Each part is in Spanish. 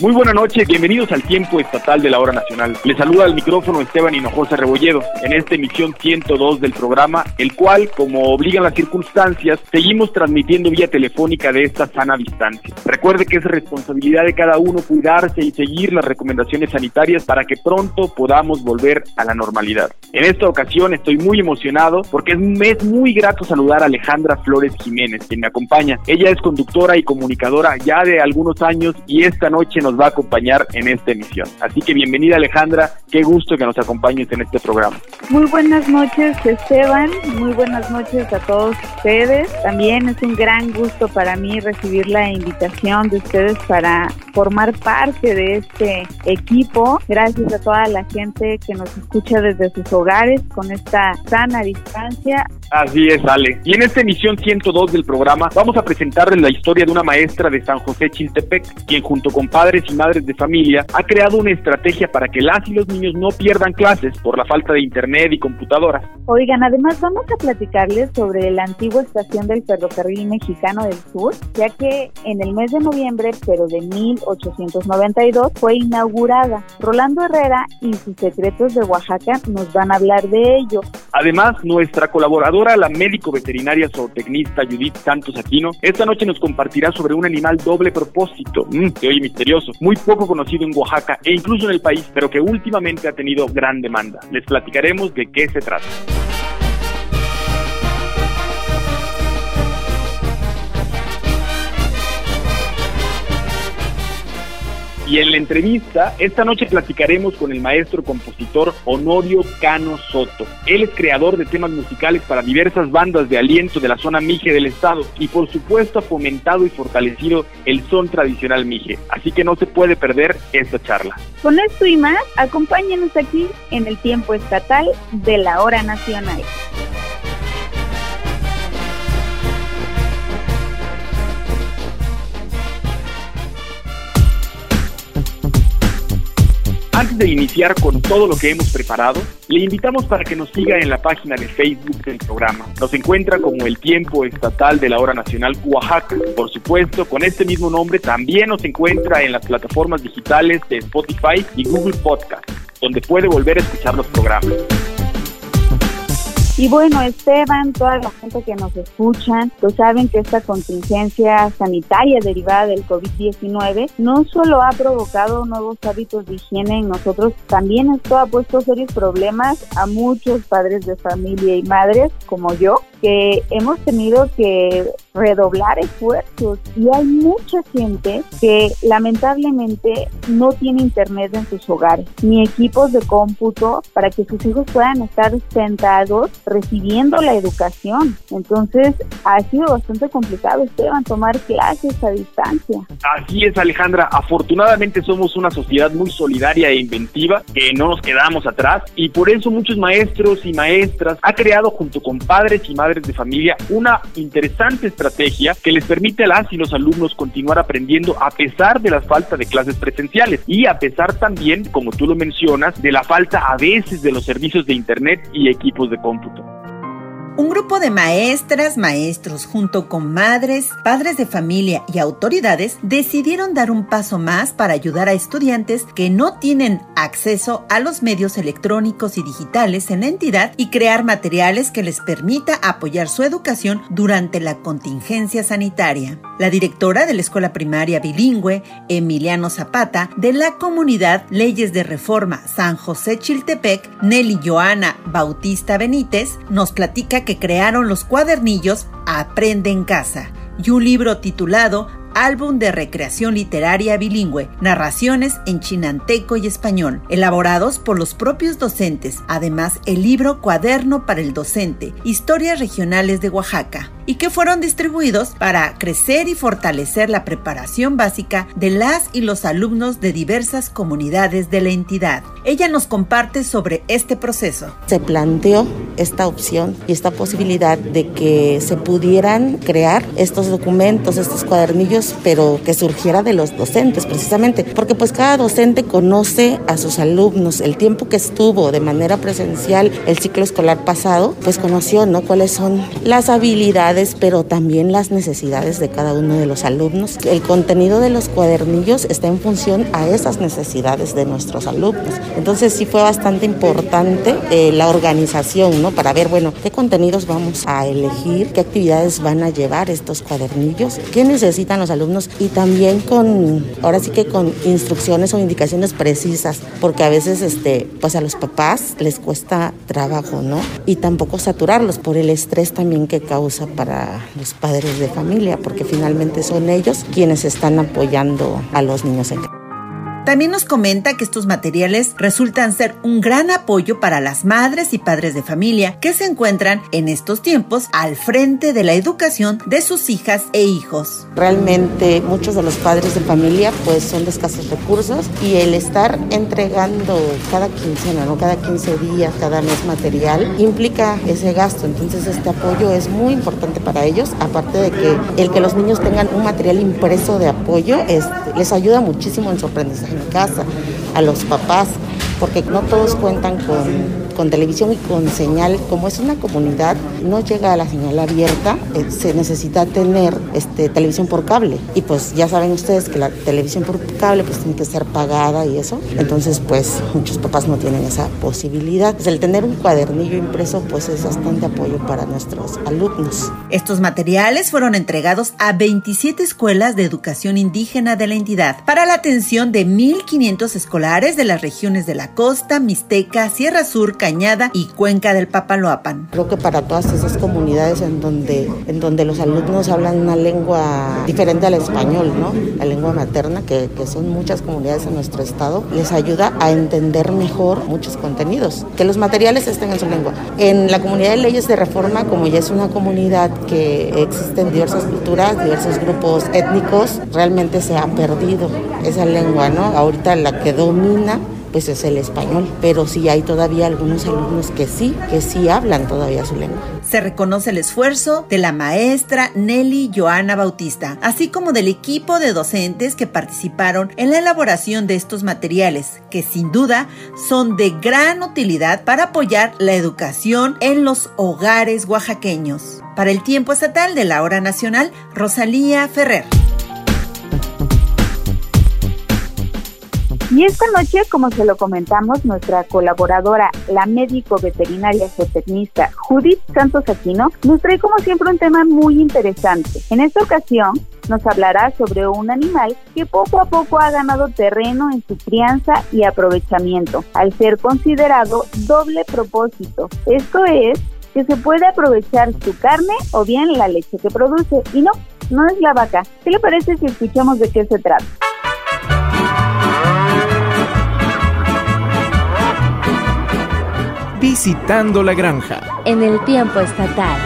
Muy buena noche, bienvenidos al tiempo estatal de la hora nacional. Les saluda al micrófono Esteban Hinojosa Rebolledo en esta emisión 102 del programa, el cual, como obligan las circunstancias, seguimos transmitiendo vía telefónica de esta sana distancia. Recuerde que es responsabilidad de cada uno cuidarse y seguir las recomendaciones sanitarias para que pronto podamos volver a la normalidad. En esta ocasión estoy muy emocionado porque es muy grato saludar a Alejandra Flores Jiménez, quien me acompaña. Ella es conductora y comunicadora ya de algunos años y esta noche nos nos va a acompañar en esta emisión. Así que bienvenida Alejandra, qué gusto que nos acompañes en este programa. Muy buenas noches Esteban, muy buenas noches a todos ustedes. También es un gran gusto para mí recibir la invitación de ustedes para formar parte de este equipo. Gracias a toda la gente que nos escucha desde sus hogares con esta sana distancia. Así es, Ale. Y en esta emisión 102 del programa vamos a presentarles la historia de una maestra de San José Chiltepec, quien junto con padres y madres de familia ha creado una estrategia para que las y los niños no pierdan clases por la falta de internet y computadoras. Oigan, además vamos a platicarles sobre la antigua estación del ferrocarril mexicano del sur, ya que en el mes de noviembre, pero de 1892, fue inaugurada. Rolando Herrera y sus secretos de Oaxaca nos van a hablar de ello. Además, nuestra colaboradora, la médico veterinaria zootecnista Judith Santos Aquino, esta noche nos compartirá sobre un animal doble propósito, mm, que hoy muy poco conocido en Oaxaca e incluso en el país, pero que últimamente ha tenido gran demanda. Les platicaremos de qué se trata. Y en la entrevista, esta noche platicaremos con el maestro compositor Honorio Cano Soto. Él es creador de temas musicales para diversas bandas de aliento de la zona Mije del estado y por supuesto ha fomentado y fortalecido el son tradicional Mije. Así que no se puede perder esta charla. Con esto y más, acompáñenos aquí en el tiempo estatal de la hora nacional. Antes de iniciar con todo lo que hemos preparado, le invitamos para que nos siga en la página de Facebook del programa. Nos encuentra como el tiempo estatal de la hora nacional Oaxaca. Por supuesto, con este mismo nombre también nos encuentra en las plataformas digitales de Spotify y Google Podcast, donde puede volver a escuchar los programas. Y bueno, Esteban, toda la gente que nos escuchan, pues saben que esta contingencia sanitaria derivada del COVID-19 no solo ha provocado nuevos hábitos de higiene en nosotros, también esto ha puesto serios problemas a muchos padres de familia y madres como yo, que hemos tenido que redoblar esfuerzos y hay mucha gente que lamentablemente no tiene internet en sus hogares ni equipos de cómputo para que sus hijos puedan estar sentados recibiendo la educación. Entonces ha sido bastante complicado, Esteban, tomar clases a distancia. Así es, Alejandra. Afortunadamente somos una sociedad muy solidaria e inventiva, que no nos quedamos atrás y por eso muchos maestros y maestras ha creado junto con padres y madres de familia una interesante estrategia que les permite a las y los alumnos continuar aprendiendo a pesar de la falta de clases presenciales y a pesar también, como tú lo mencionas, de la falta a veces de los servicios de Internet y equipos de cómputo. Un grupo de maestras, maestros, junto con madres, padres de familia y autoridades, decidieron dar un paso más para ayudar a estudiantes que no tienen acceso a los medios electrónicos y digitales en la entidad y crear materiales que les permita apoyar su educación durante la contingencia sanitaria. La directora de la escuela primaria bilingüe, Emiliano Zapata, de la comunidad Leyes de Reforma San José Chiltepec, Nelly Joana Bautista Benítez, nos platica que crearon los cuadernillos Aprende en casa y un libro titulado Álbum de Recreación Literaria Bilingüe, narraciones en chinanteco y español, elaborados por los propios docentes. Además, el libro Cuaderno para el Docente, Historias Regionales de Oaxaca. Y que fueron distribuidos para crecer y fortalecer la preparación básica de las y los alumnos de diversas comunidades de la entidad. Ella nos comparte sobre este proceso. Se planteó esta opción y esta posibilidad de que se pudieran crear estos documentos, estos cuadernillos, pero que surgiera de los docentes precisamente, porque pues cada docente conoce a sus alumnos, el tiempo que estuvo de manera presencial el ciclo escolar pasado, pues conoció, ¿no? Cuáles son las habilidades, pero también las necesidades de cada uno de los alumnos. El contenido de los cuadernillos está en función a esas necesidades de nuestros alumnos. Entonces sí fue bastante importante eh, la organización, ¿no? Para ver, bueno, qué contenidos vamos a elegir, qué actividades van a llevar estos cuadernillos, qué necesitan los alumnos y también con, ahora sí que con instrucciones o indicaciones precisas, porque a veces, este, pues a los papás les cuesta trabajo, ¿no? Y tampoco saturarlos por el estrés también que causa para los padres de familia, porque finalmente son ellos quienes están apoyando a los niños en casa. También nos comenta que estos materiales resultan ser un gran apoyo para las madres y padres de familia que se encuentran en estos tiempos al frente de la educación de sus hijas e hijos. Realmente muchos de los padres de familia pues son de escasos recursos y el estar entregando cada quincena, ¿no? cada 15 días, cada mes material implica ese gasto. Entonces este apoyo es muy importante para ellos, aparte de que el que los niños tengan un material impreso de apoyo este, les ayuda muchísimo en su aprendizaje casa, a los papás, porque no todos cuentan con con televisión y con señal, como es una comunidad, no llega a la señal abierta, eh, se necesita tener este, televisión por cable. Y pues ya saben ustedes que la televisión por cable pues tiene que ser pagada y eso. Entonces pues muchos papás no tienen esa posibilidad. Pues, el tener un cuadernillo impreso pues es bastante apoyo para nuestros alumnos. Estos materiales fueron entregados a 27 escuelas de educación indígena de la entidad para la atención de 1.500 escolares de las regiones de la costa, Mixteca, Sierra Sur, Cañada y Cuenca del Papaloapan. Creo que para todas esas comunidades en donde, en donde los alumnos hablan una lengua diferente al español, ¿no? la lengua materna, que, que son muchas comunidades en nuestro estado, les ayuda a entender mejor muchos contenidos, que los materiales estén en su lengua. En la comunidad de leyes de reforma, como ya es una comunidad que existen diversas culturas, diversos grupos étnicos, realmente se ha perdido esa lengua, ¿no? Ahorita la que domina pues es el español, pero sí hay todavía algunos alumnos que sí, que sí hablan todavía su lengua. Se reconoce el esfuerzo de la maestra Nelly Joana Bautista, así como del equipo de docentes que participaron en la elaboración de estos materiales, que sin duda son de gran utilidad para apoyar la educación en los hogares oaxaqueños. Para el tiempo estatal de la hora nacional, Rosalía Ferrer. Y esta noche, como se lo comentamos, nuestra colaboradora, la médico veterinaria zootecnista Judith Santos Aquino, nos trae como siempre un tema muy interesante. En esta ocasión, nos hablará sobre un animal que poco a poco ha ganado terreno en su crianza y aprovechamiento, al ser considerado doble propósito. Esto es que se puede aprovechar su carne o bien la leche que produce. Y no, no es la vaca. ¿Qué le parece si escuchamos de qué se trata? Visitando la granja. En el tiempo estatal.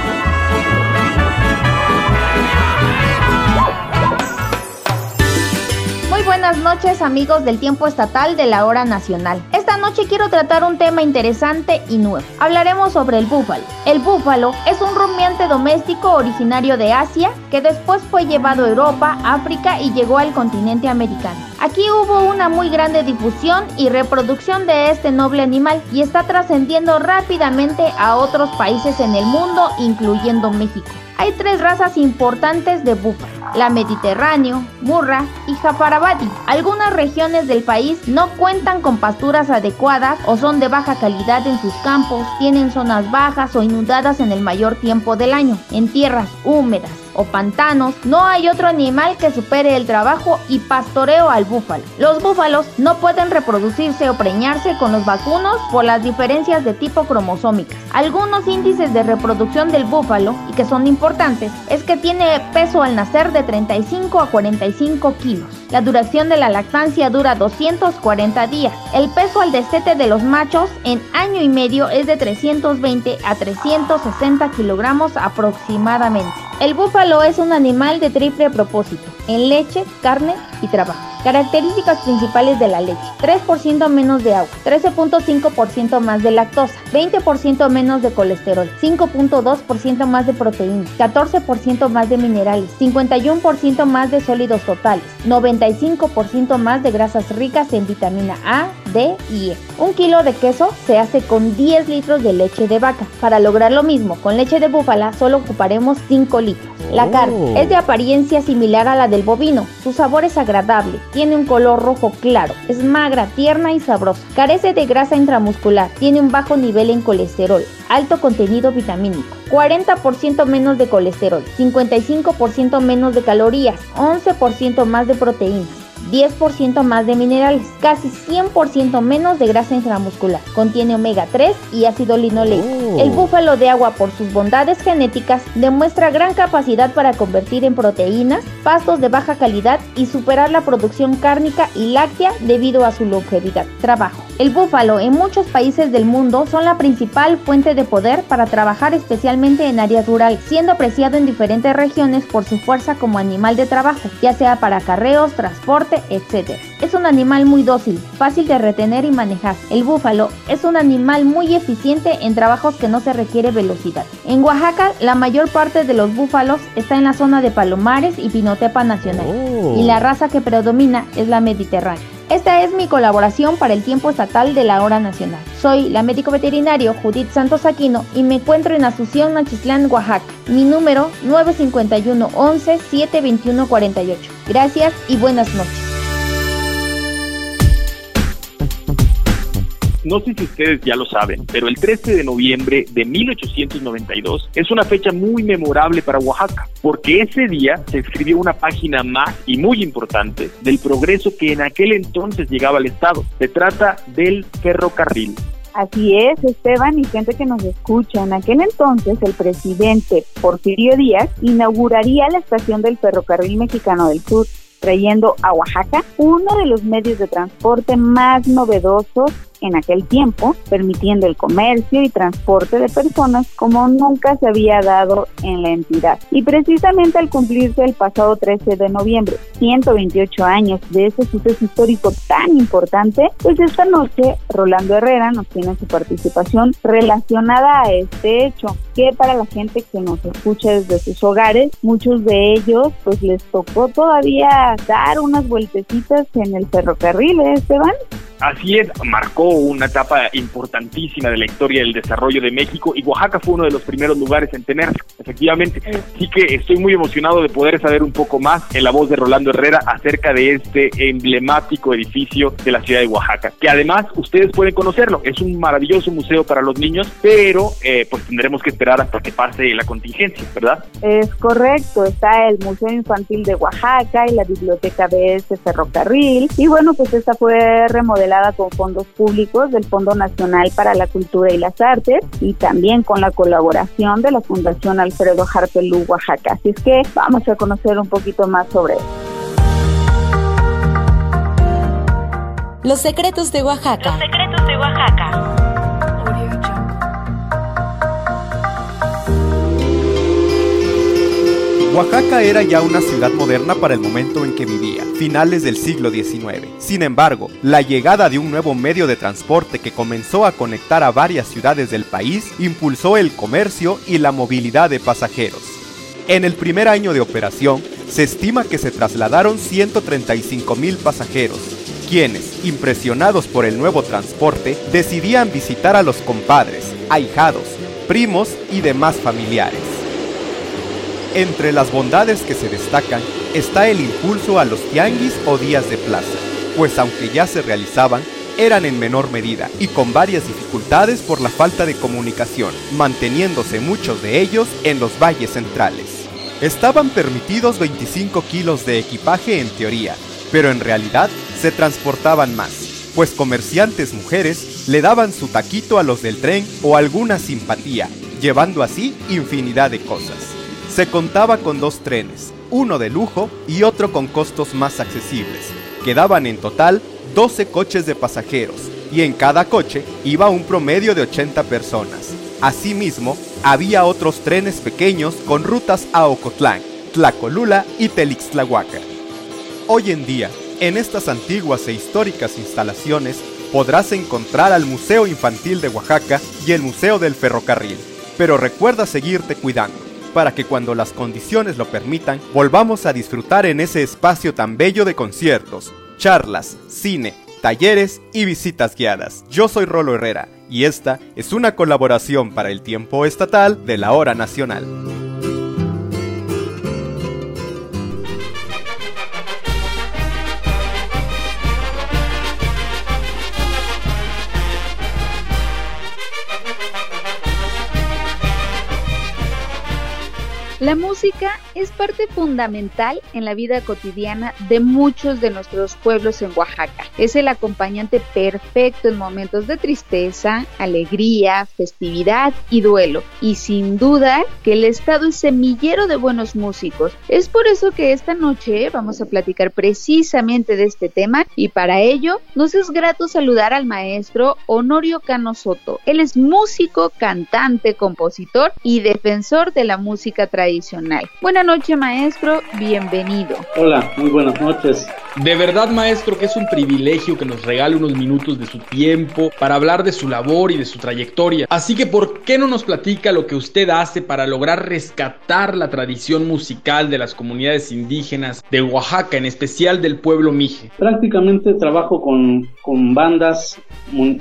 Muy buenas noches amigos del tiempo estatal de la hora nacional. Esta noche quiero tratar un tema interesante y nuevo. Hablaremos sobre el búfalo. El búfalo es un rumiante doméstico originario de Asia que después fue llevado a Europa, África y llegó al continente americano. Aquí hubo una muy grande difusión y reproducción de este noble animal y está trascendiendo rápidamente a otros países en el mundo, incluyendo México. Hay tres razas importantes de búfalo, la Mediterráneo, Murra y Jafarabadi. Algunas regiones del país no cuentan con pasturas adecuadas o son de baja calidad en sus campos, tienen zonas bajas o inundadas en el mayor tiempo del año, en tierras húmedas o pantanos, no hay otro animal que supere el trabajo y pastoreo al búfalo. Los búfalos no pueden reproducirse o preñarse con los vacunos por las diferencias de tipo cromosómicas. Algunos índices de reproducción del búfalo, y que son importantes, es que tiene peso al nacer de 35 a 45 kilos. La duración de la lactancia dura 240 días. El peso al destete de los machos en año y medio es de 320 a 360 kilogramos aproximadamente. El búfalo es un animal de triple propósito, en leche, carne y trabajo. Características principales de la leche. 3% menos de agua, 13.5% más de lactosa, 20% menos de colesterol, 5.2% más de proteína, 14% más de minerales, 51% más de sólidos totales, 95% más de grasas ricas en vitamina A, D y E. Un kilo de queso se hace con 10 litros de leche de vaca. Para lograr lo mismo con leche de búfala solo ocuparemos 5 litros. La carne Oh. es de apariencia similar a la del bovino. Su sabor es agradable, tiene un color rojo claro, es magra, tierna y sabrosa. Carece de grasa intramuscular, tiene un bajo nivel en colesterol, alto contenido vitamínico, 40% menos de colesterol, 55% menos de calorías, 11% más de proteínas. 10% más de minerales, casi 100% menos de grasa intramuscular. Contiene omega 3 y ácido linoleico. Oh. El búfalo de agua, por sus bondades genéticas, demuestra gran capacidad para convertir en proteínas pastos de baja calidad y superar la producción cárnica y láctea debido a su longevidad. Trabajo. El búfalo en muchos países del mundo son la principal fuente de poder para trabajar especialmente en áreas rurales, siendo apreciado en diferentes regiones por su fuerza como animal de trabajo, ya sea para carreos, transporte, etc. Es un animal muy dócil, fácil de retener y manejar. El búfalo es un animal muy eficiente en trabajos que no se requiere velocidad. En Oaxaca, la mayor parte de los búfalos está en la zona de Palomares y Pinotepa Nacional, Oh. y la raza que predomina es la mediterránea. Esta es mi colaboración para el tiempo estatal de la hora nacional. Soy la médico veterinario Judith Santos Aquino y me encuentro en Asunción, Nachislán, Oaxaca. Mi número 951 11 721 48. Gracias y buenas noches. No sé si ustedes ya lo saben, pero el 13 de noviembre de 1892 es una fecha muy memorable para Oaxaca, porque ese día se escribió una página más y muy importante del progreso que en aquel entonces llegaba al Estado. Se trata del ferrocarril. Así es, Esteban y gente que nos escucha. En aquel entonces, el presidente Porfirio Díaz inauguraría la estación del ferrocarril mexicano del sur, trayendo a Oaxaca uno de los medios de transporte más novedosos en aquel tiempo, permitiendo el comercio y transporte de personas como nunca se había dado en la entidad. Y precisamente al cumplirse el pasado 13 de noviembre, 128 años de ese suceso histórico tan importante, pues esta noche Rolando Herrera nos tiene su participación relacionada a este hecho, que para la gente que nos escucha desde sus hogares, muchos de ellos pues les tocó todavía dar unas vueltecitas en el ferrocarril, ¿eh, Esteban? Así es, marcó una etapa importantísima de la historia del desarrollo de México y Oaxaca fue uno de los primeros lugares en tenerlo, efectivamente. Así que estoy muy emocionado de poder saber un poco más en la voz de Rolando Herrera acerca de este emblemático edificio de la ciudad de Oaxaca, que además ustedes pueden conocerlo. Es un maravilloso museo para los niños, pero eh, pues tendremos que esperar hasta que pase la contingencia, ¿verdad? Es correcto, está el Museo Infantil de Oaxaca y la biblioteca de ese ferrocarril. Y bueno, pues esta fue remodelada con fondos públicos del Fondo Nacional para la Cultura y las Artes y también con la colaboración de la Fundación Alfredo Harpelú Oaxaca. Así es que vamos a conocer un poquito más sobre eso. Los secretos de Oaxaca. Secretos de Oaxaca. Oaxaca era ya una ciudad moderna para el momento en que vivía, finales del siglo XIX. Sin embargo, la llegada de un nuevo medio de transporte que comenzó a conectar a varias ciudades del país impulsó el comercio y la movilidad de pasajeros. En el primer año de operación, se estima que se trasladaron 135 mil pasajeros, quienes, impresionados por el nuevo transporte, decidían visitar a los compadres, ahijados, primos y demás familiares. Entre las bondades que se destacan está el impulso a los tianguis o días de plaza, pues aunque ya se realizaban, eran en menor medida y con varias dificultades por la falta de comunicación, manteniéndose muchos de ellos en los valles centrales. Estaban permitidos 25 kilos de equipaje en teoría, pero en realidad se transportaban más, pues comerciantes mujeres le daban su taquito a los del tren o alguna simpatía, llevando así infinidad de cosas. Se contaba con dos trenes, uno de lujo y otro con costos más accesibles. Quedaban en total 12 coches de pasajeros y en cada coche iba un promedio de 80 personas. Asimismo, había otros trenes pequeños con rutas a Ocotlán, Tlacolula y Telixtlahuaca. Hoy en día, en estas antiguas e históricas instalaciones podrás encontrar al Museo Infantil de Oaxaca y el Museo del Ferrocarril. Pero recuerda seguirte cuidando, para que cuando las condiciones lo permitan, volvamos a disfrutar en ese espacio tan bello de conciertos, charlas, cine, talleres y visitas guiadas. Yo soy Rolo Herrera y esta es una colaboración para el tiempo estatal de la hora nacional. La música es parte fundamental en la vida cotidiana de muchos de nuestros pueblos en Oaxaca. Es el acompañante perfecto en momentos de tristeza, alegría, festividad y duelo. Y sin duda que el estado es semillero de buenos músicos. Es por eso que esta noche vamos a platicar precisamente de este tema y para ello nos es grato saludar al maestro Honorio Cano Soto. Él es músico, cantante, compositor y defensor de la música tradicional tradicional. Buenas noches, maestro, bienvenido. Hola, muy buenas noches. De verdad, maestro, que es un privilegio que nos regale unos minutos de su tiempo para hablar de su labor y de su trayectoria. Así que, ¿por qué no nos platica lo que usted hace para lograr rescatar la tradición musical de las comunidades indígenas de Oaxaca, en especial del pueblo Mije? Prácticamente trabajo con, con bandas,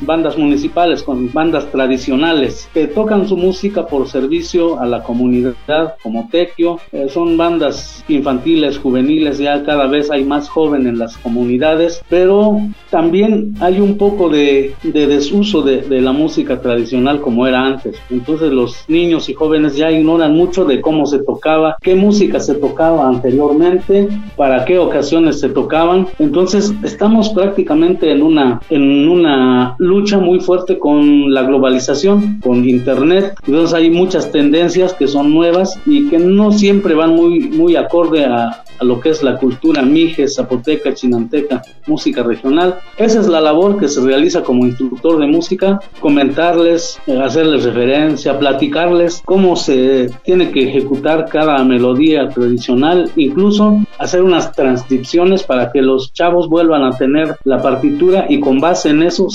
bandas municipales, con bandas tradicionales que tocan su música por servicio a la comunidad, como Tequio. Eh, son bandas infantiles, juveniles, ya cada vez hay más jóvenes en las comunidades, pero también hay un poco de, desuso de, de, la música tradicional como era antes. Entonces los niños y jóvenes ya ignoran mucho de cómo se tocaba, qué música se tocaba anteriormente, para qué ocasiones se tocaban. Entonces estamos prácticamente en una, en una lucha muy fuerte con la globalización, con internet. Entonces hay muchas tendencias que son nuevas y que no siempre van muy, muy acorde a, a lo que es la cultura mije, zapoteca, chinanteca, música regional. Esa es la labor que se realiza como instructor de música, comentarles, eh, hacerles referencia, platicarles cómo se tiene que ejecutar cada melodía tradicional, incluso hacer unas transcripciones para que los chavos vuelvan a tener la partitura y con base en eso,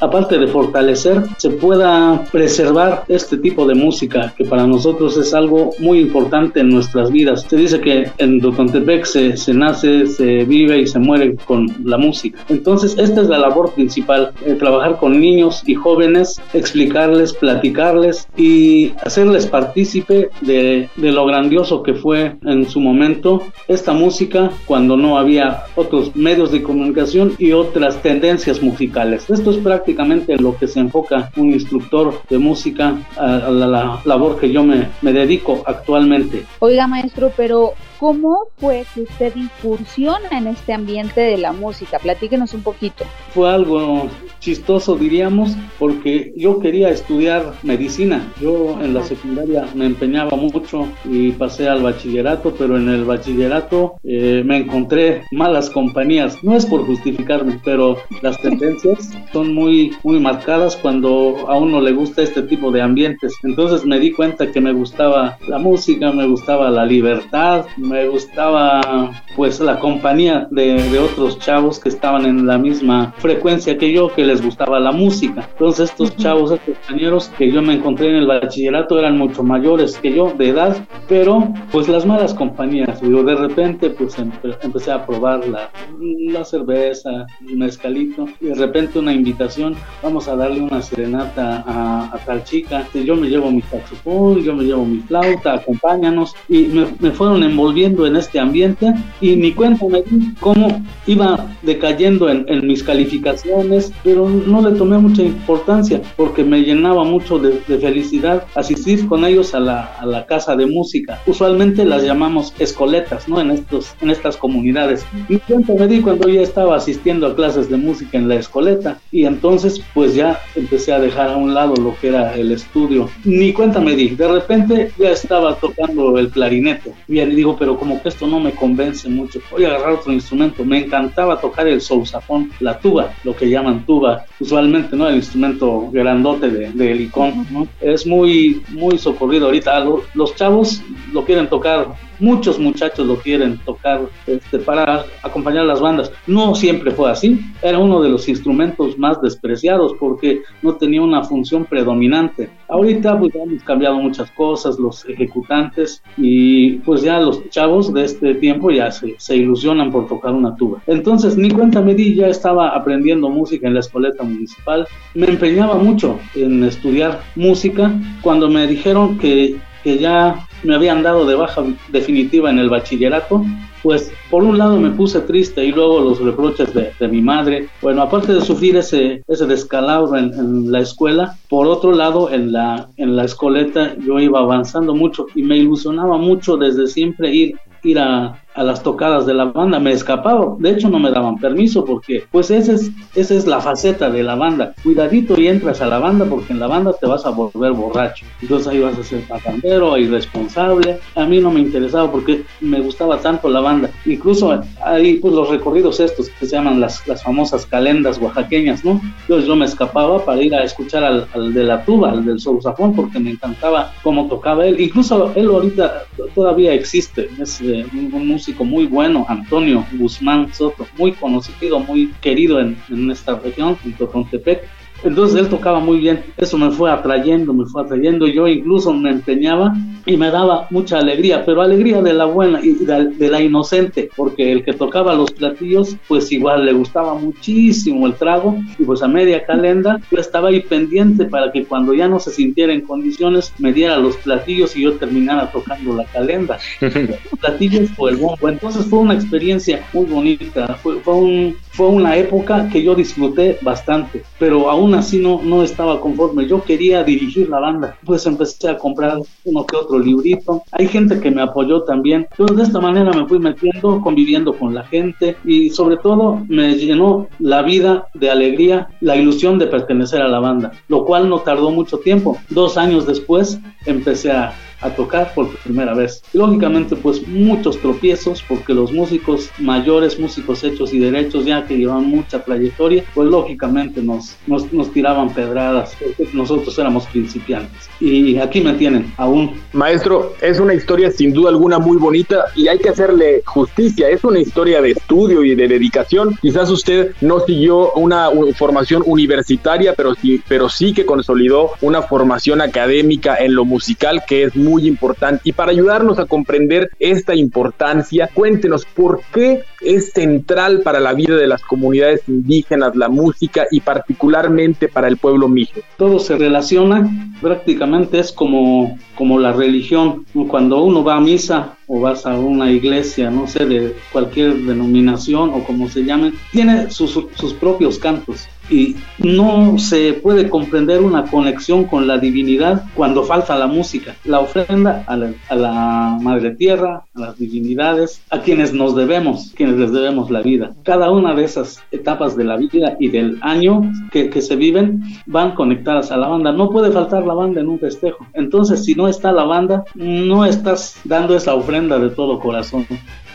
aparte de fortalecer, se pueda preservar este tipo de música que para nosotros es algo muy importante en nuestras vidas. Se dice que en Se, se, nace, se vive y se muere con la música. Entonces, esta es la labor principal, eh, trabajar con niños y jóvenes, explicarles, platicarles y hacerles partícipe de, de lo grandioso que fue en su momento esta música cuando no había otros medios de comunicación y otras tendencias musicales. Esto es prácticamente lo que se enfoca un instructor de música a, la, la labor que yo me, me dedico actualmente. Oiga, maestro, pero ¿Cómo fue que usted incursiona en este ambiente de la música? Platíquenos un poquito. Fue algo chistoso, diríamos, porque yo quería estudiar medicina. Yo en la secundaria me empeñaba mucho y pasé al bachillerato, pero en el bachillerato eh, me encontré malas compañías. No es por justificarme, pero las tendencias son muy, muy marcadas cuando a uno le gusta este tipo de ambientes. Entonces me di cuenta que me gustaba la música, me gustaba la libertad, me gustaba pues la compañía de, de, otros chavos que estaban en la misma frecuencia que yo, que les gustaba la música. Entonces estos chavos, estos compañeros que yo me encontré en el bachillerato eran mucho mayores que yo de edad, pero pues las malas compañías. Yo de repente pues empecé a probar la, la cerveza, el mezcalito, y de repente una invitación, vamos a darle una serenata a, a tal chica, yo me llevo mi saxofón, yo me llevo mi flauta, acompáñanos, y me, me fueron envolviendo desenvolviendo en este ambiente y ni cuenta me di cómo iba decayendo en, en, mis calificaciones, pero no le tomé mucha importancia porque me llenaba mucho de, de felicidad asistir con ellos a la, a la, casa de música. Usualmente las llamamos escoletas, ¿no? En, estos, en estas comunidades. Ni cuenta me di cuando ya estaba asistiendo a clases de música en la escoleta y entonces pues ya empecé a dejar a un lado lo que era el estudio. Ni cuenta me di, de repente ya estaba tocando el clarinete. Y digo, pero como que esto no me convence mucho, voy a agarrar otro instrumento. Me encantaba tocar el sousafón, la tuba, lo que llaman tuba, usualmente, ¿no? El instrumento grandote de, de helicón, ¿no? Es muy, muy socorrido ahorita. Los, los chavos lo quieren tocar muchos muchachos lo quieren tocar este, para acompañar a las bandas. No siempre fue así, era uno de los instrumentos más despreciados porque no tenía una función predominante. Ahorita pues hemos cambiado muchas cosas, los ejecutantes y pues ya los de este tiempo ya se, se ilusionan por tocar una tuba. Entonces ni cuenta me di, ya estaba aprendiendo música en la escoleta municipal. Me empeñaba mucho en estudiar música cuando me dijeron que que ya me habían dado de baja definitiva en el bachillerato, pues por un lado me puse triste y luego los reproches de, mi madre. Bueno, aparte de sufrir ese, ese descalabro en, en, la escuela, por otro lado en la, en la escoleta yo iba avanzando mucho y me ilusionaba mucho desde siempre ir, ir a, a las tocadas de la banda, me escapaba, de hecho no me daban permiso porque pues esa es, esa es la faceta de la banda, cuidadito y entras a la banda porque en la banda te vas a volver borracho, entonces ahí vas a ser patandero, irresponsable, a mí no me interesaba porque me gustaba tanto la banda, incluso ahí pues los recorridos estos que se llaman las, las famosas calendas oaxaqueñas, ¿no? Entonces yo me escapaba para ir a escuchar al, al de la tuba, al del sousafón, porque me encantaba cómo tocaba él, incluso él ahorita todavía existe, es eh, un, un músico muy bueno, Antonio Guzmán Soto, muy conocido, muy querido en, en esta región, en Totontepec. Entonces él tocaba muy bien, eso me fue atrayendo, me fue atrayendo, yo incluso me empeñaba y me daba mucha alegría, pero alegría de la buena y de, la inocente, porque el que tocaba los platillos, pues igual le gustaba muchísimo el trago, y pues a media calenda yo estaba ahí pendiente para que cuando ya no se sintiera en condiciones me diera los platillos y yo terminara tocando la calenda. los platillos o el bombo, entonces fue una experiencia muy bonita, fue, fue, un, fue una época que yo disfruté bastante, pero aún así no, no estaba conforme, yo quería dirigir la banda, pues empecé a comprar uno que otro librito. Hay gente que me apoyó también. Entonces de esta manera me fui metiendo, conviviendo con la gente y sobre todo me llenó la vida de alegría, la ilusión de pertenecer a la banda, lo cual no tardó mucho tiempo. Dos años después empecé a a tocar por primera vez. Lógicamente pues muchos tropiezos porque los músicos mayores, músicos hechos y derechos ya que llevan mucha trayectoria, pues lógicamente nos, nos, nos tiraban pedradas, nosotros éramos principiantes. Y aquí me tienen aún. Maestro, es una historia sin duda alguna muy bonita y hay que hacerle justicia, es una historia de estudio y de dedicación. Quizás usted no siguió una formación universitaria, pero sí, pero sí que consolidó una formación académica en lo musical que es muy importante. Y para ayudarnos a comprender esta importancia, cuéntenos por qué es central para la vida de las comunidades indígenas la música y particularmente para el pueblo mijo. Todo se relaciona, prácticamente es como, como la religión. Cuando uno va a misa o vas a una iglesia, no sé, de cualquier denominación o como se llame, tiene sus, sus propios cantos y no se puede comprender una conexión con la divinidad cuando falta la música, la ofrenda a la, a la, madre tierra, a las divinidades, a quienes nos debemos, les debemos la vida. Cada una de esas etapas de la vida y del año que, que se viven van conectadas a la banda. No puede faltar la banda en un festejo. Entonces, si no está la banda, no estás dando esa ofrenda de todo corazón.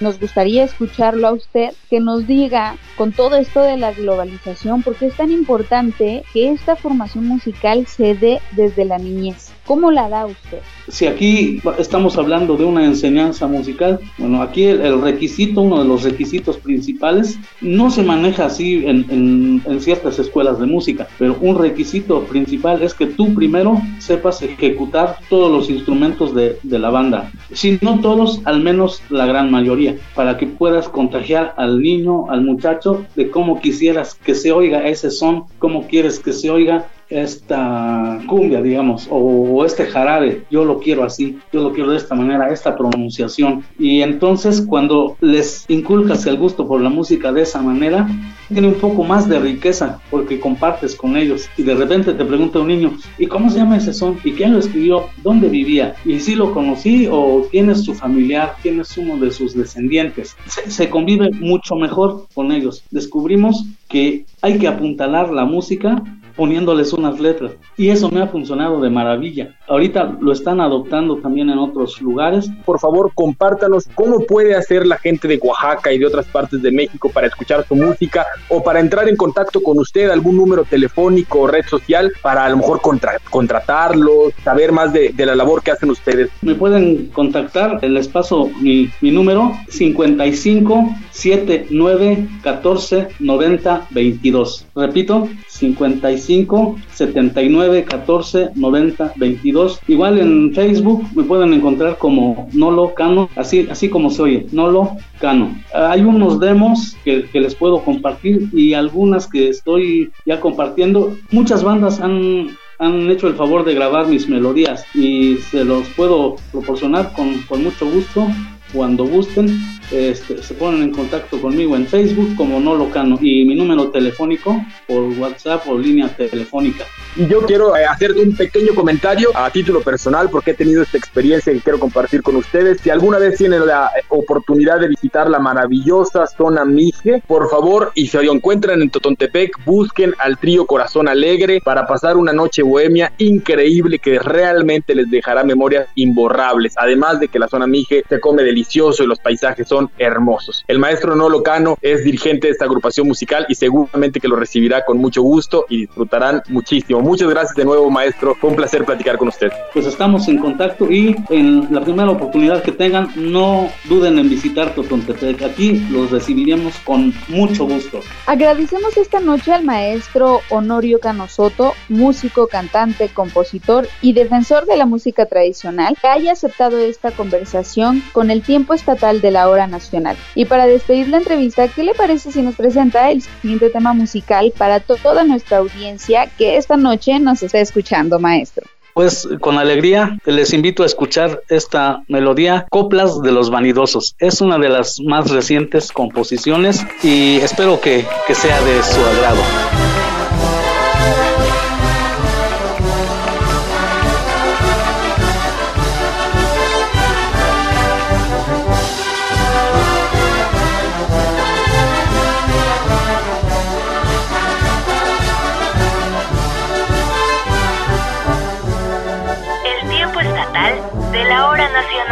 Nos gustaría escucharlo a usted, que nos diga con todo esto de la globalización, por qué es tan importante que esta formación musical se dé desde la niñez. ¿Cómo la da usted? Si aquí estamos hablando de una enseñanza musical, bueno, aquí el, requisito, uno de los requisitos principales, no se maneja así en, ciertas escuelas de música, pero un requisito principal es que tú primero sepas ejecutar todos los instrumentos de la banda. Si no todos, al menos la gran mayoría, para que puedas contagiar al niño, al muchacho, de cómo quisieras que se oiga ese son, cómo quieres que se oiga esta cumbia, digamos, o, este jarabe, yo lo quiero así, yo lo quiero de esta manera, esta pronunciación. Y entonces cuando les inculcas el gusto por la música de esa manera, tiene un poco más de riqueza porque compartes con ellos. Y de repente te pregunta un niño, ¿y cómo se llama ese son? ¿Y quién lo escribió? ¿Dónde vivía? ¿Y si lo conocí o quién es su familiar? ¿Quién es uno de sus descendientes? Se, se convive mucho mejor con ellos. Descubrimos que hay que apuntalar la música poniéndoles unas letras. Y eso me ha funcionado de maravilla. Ahorita lo están adoptando también en otros lugares. Por favor, compártanos cómo puede hacer la gente de Oaxaca y de otras partes de México para escuchar su música o para entrar en contacto con usted, algún número telefónico o red social para a lo mejor contra contratarlos, saber más de, la labor que hacen ustedes. Me pueden contactar, les paso mi, mi número 55 79 14 90 22. Repito, 55 79 14 90 22. Igual en Facebook me pueden encontrar como Nolo Cano, así, así como se oye, Nolo Cano. Hay unos demos que, que les puedo compartir y algunas que estoy ya compartiendo. Muchas bandas han han hecho el favor de grabar mis melodías y se los puedo proporcionar con, con mucho gusto cuando gusten este, se ponen en contacto conmigo en Facebook como No Locano y mi número telefónico por WhatsApp o línea telefónica. Y yo quiero eh, hacer un pequeño comentario a título personal porque he tenido esta experiencia que quiero compartir con ustedes. Si alguna vez tienen la eh, oportunidad de visitar la maravillosa zona Mije, por favor, y si lo encuentran en Totontepec, busquen al trío Corazón Alegre para pasar una noche bohemia increíble que realmente les dejará memorias imborrables. Además de que la zona Mije se come delicioso y los paisajes son hermosos. El maestro Nolo Cano es dirigente de esta agrupación musical y seguramente que lo recibirá con mucho gusto y disfrutarán muchísimo. Muchas gracias de nuevo, maestro. Fue un placer platicar con usted. Pues estamos en contacto y en la primera oportunidad que tengan, no duden en visitar Totontepec. Aquí los recibiremos con mucho gusto. Agradecemos esta noche al maestro Honorio Canosoto, músico, cantante, compositor y defensor de la música tradicional, que haya aceptado esta conversación con el tiempo estatal de la hora nacional. Y para despedir la entrevista, ¿qué le parece si nos presenta el siguiente tema musical para toda nuestra audiencia que esta noche nos está escuchando, maestro? Pues con alegría les invito a escuchar esta melodía Coplas de los Vanidosos. Es una de las más recientes composiciones y espero que, que sea de su agrado.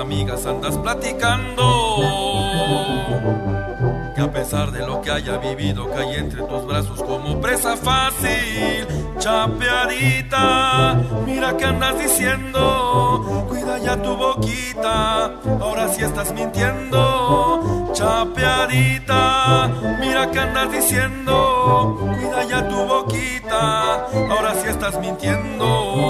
amigas andas platicando. Que a pesar de lo que haya vivido, cae entre tus brazos como presa fácil. Chapeadita, mira que andas diciendo. Cuida ya tu boquita, ahora sí estás mintiendo. Chapeadita, mira que andas diciendo. Cuida ya tu boquita, ahora sí estás mintiendo.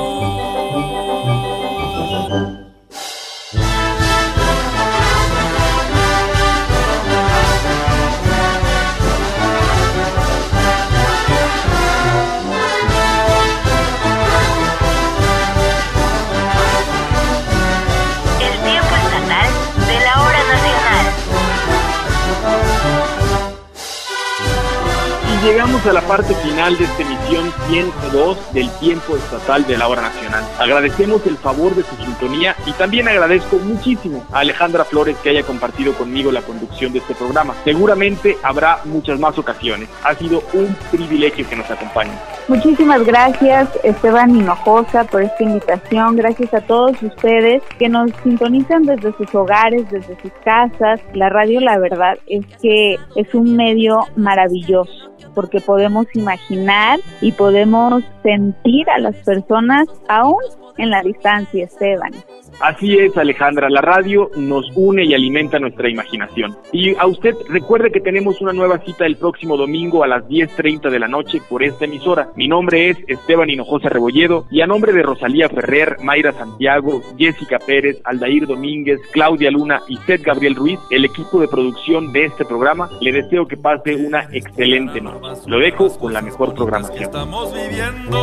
Llegamos a la parte final de esta emisión 102 del tiempo estatal de la hora nacional. Agradecemos el favor de su sintonía y también agradezco muchísimo a Alejandra Flores que haya compartido conmigo la conducción de este programa. Seguramente habrá muchas más ocasiones. Ha sido un privilegio que nos acompañen. Muchísimas gracias Esteban Hinojosa por esta invitación. Gracias a todos ustedes que nos sintonizan desde sus hogares, desde sus casas. La radio, la verdad, es que es un medio maravilloso porque podemos imaginar y podemos sentir a las personas aún en la distancia, Esteban. Así es, Alejandra, la radio nos une y alimenta nuestra imaginación. Y a usted recuerde que tenemos una nueva cita el próximo domingo a las 10.30 de la noche por esta emisora. Mi nombre es Esteban Hinojosa Rebolledo y a nombre de Rosalía Ferrer, Mayra Santiago, Jessica Pérez, Aldair Domínguez, Claudia Luna y Seth Gabriel Ruiz, el equipo de producción de este programa, le deseo que pase una excelente noche. Lo dejo con la mejor programación. Estamos viviendo.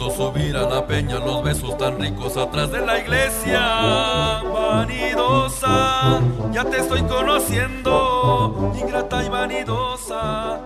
Subir a la peña, los besos tan ricos atrás de la iglesia. Vanidosa, ya te estoy conociendo, ingrata y vanidosa.